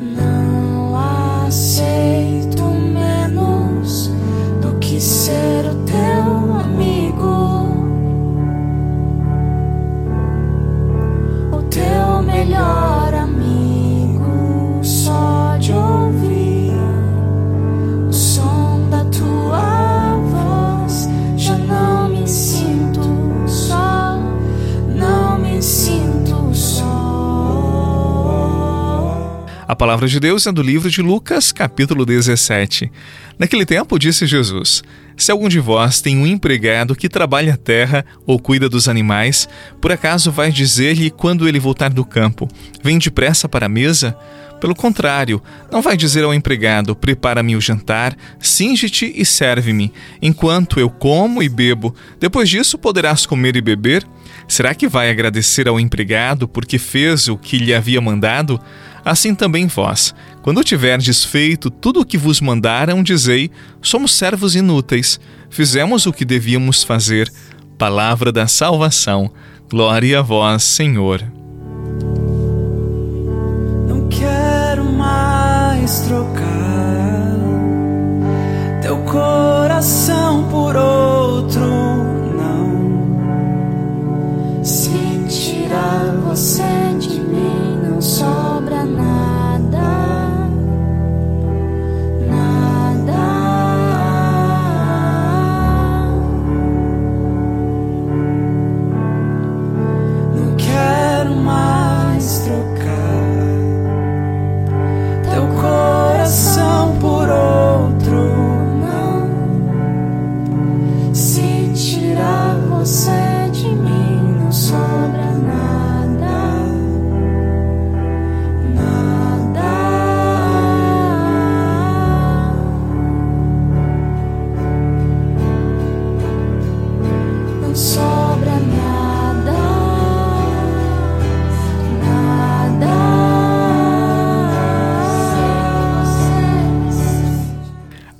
No. A palavra de Deus é do livro de Lucas, capítulo 17. Naquele tempo, disse Jesus: Se algum de vós tem um empregado que trabalha a terra ou cuida dos animais, por acaso vai dizer-lhe quando ele voltar do campo: Vem depressa para a mesa? Pelo contrário, não vai dizer ao empregado: Prepara-me o jantar, singe-te e serve-me, enquanto eu como e bebo. Depois disso poderás comer e beber? Será que vai agradecer ao empregado porque fez o que lhe havia mandado? Assim também vós, quando tiverdes feito tudo o que vos mandaram, dizei: somos servos inúteis, fizemos o que devíamos fazer. Palavra da salvação. Glória a vós, Senhor. Não quero mais trocar teu coração por outro,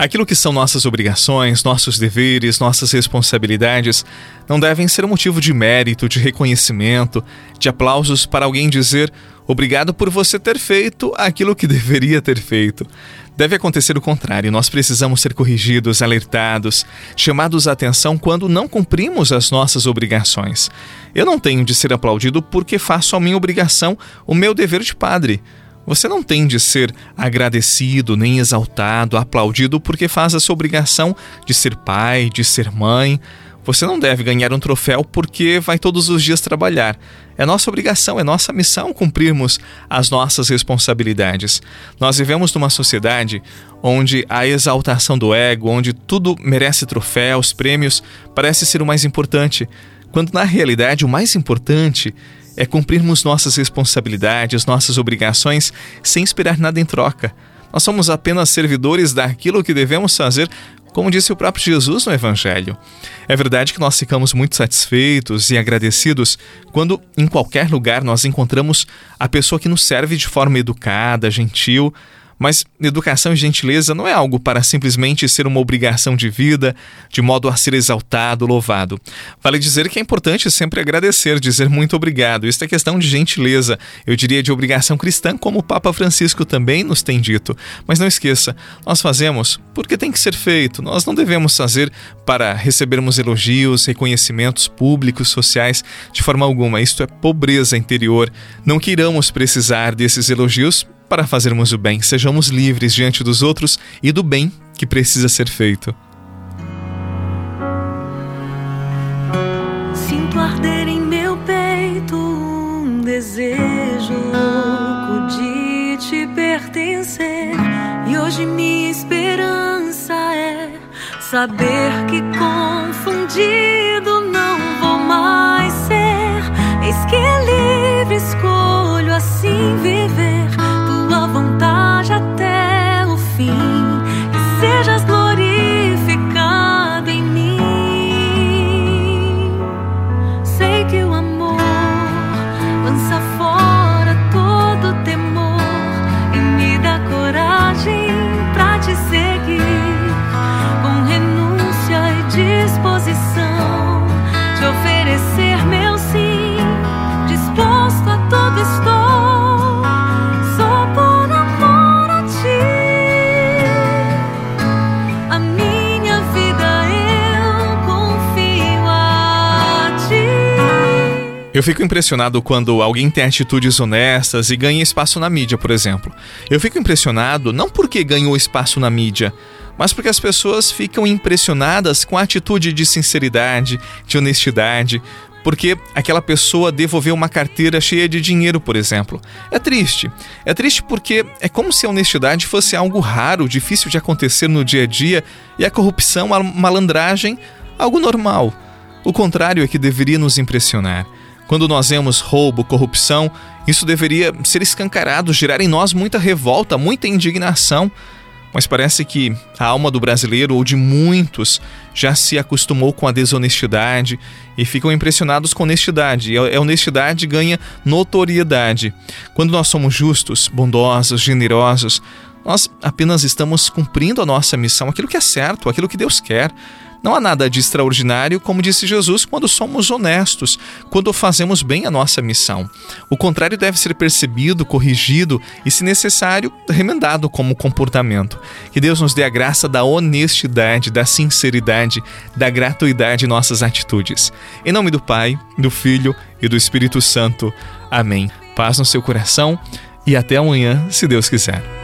Aquilo que são nossas obrigações, nossos deveres, nossas responsabilidades não devem ser motivo de mérito, de reconhecimento, de aplausos para alguém dizer obrigado por você ter feito aquilo que deveria ter feito. Deve acontecer o contrário, nós precisamos ser corrigidos, alertados, chamados à atenção quando não cumprimos as nossas obrigações. Eu não tenho de ser aplaudido porque faço a minha obrigação, o meu dever de padre. Você não tem de ser agradecido, nem exaltado, aplaudido porque faz a sua obrigação de ser pai, de ser mãe. Você não deve ganhar um troféu porque vai todos os dias trabalhar. É nossa obrigação, é nossa missão cumprirmos as nossas responsabilidades. Nós vivemos numa sociedade onde a exaltação do ego, onde tudo merece troféus, prêmios, parece ser o mais importante, quando na realidade o mais importante é cumprirmos nossas responsabilidades, nossas obrigações, sem esperar nada em troca. Nós somos apenas servidores daquilo que devemos fazer, como disse o próprio Jesus no Evangelho. É verdade que nós ficamos muito satisfeitos e agradecidos quando, em qualquer lugar, nós encontramos a pessoa que nos serve de forma educada, gentil, mas educação e gentileza não é algo para simplesmente ser uma obrigação de vida, de modo a ser exaltado, louvado. Vale dizer que é importante sempre agradecer, dizer muito obrigado. Isso é questão de gentileza, eu diria de obrigação cristã, como o Papa Francisco também nos tem dito. Mas não esqueça, nós fazemos porque tem que ser feito. Nós não devemos fazer para recebermos elogios, reconhecimentos públicos, sociais, de forma alguma. Isto é pobreza interior. Não queiramos precisar desses elogios para fazermos o bem, sejamos livres diante dos outros e do bem que precisa ser feito. Sinto arder em meu peito um desejo louco de te pertencer. E hoje minha esperança é saber que confundido não vou mais ser. Eis que livre escolho assim viver. be Eu fico impressionado quando alguém tem atitudes honestas e ganha espaço na mídia, por exemplo. Eu fico impressionado não porque ganhou espaço na mídia, mas porque as pessoas ficam impressionadas com a atitude de sinceridade, de honestidade, porque aquela pessoa devolveu uma carteira cheia de dinheiro, por exemplo. É triste. É triste porque é como se a honestidade fosse algo raro, difícil de acontecer no dia a dia e a corrupção, a malandragem, algo normal. O contrário é que deveria nos impressionar. Quando nós vemos roubo, corrupção, isso deveria ser escancarado, gerar em nós muita revolta, muita indignação mas parece que a alma do brasileiro ou de muitos já se acostumou com a desonestidade e ficam impressionados com honestidade. E a honestidade ganha notoriedade. Quando nós somos justos, bondosos, generosos, nós apenas estamos cumprindo a nossa missão, aquilo que é certo, aquilo que Deus quer. Não há nada de extraordinário, como disse Jesus, quando somos honestos, quando fazemos bem a nossa missão. O contrário deve ser percebido, corrigido e, se necessário, remendado como comportamento. Que Deus nos dê a graça da honestidade, da sinceridade, da gratuidade em nossas atitudes. Em nome do Pai, do Filho e do Espírito Santo. Amém. Paz no seu coração e até amanhã, se Deus quiser.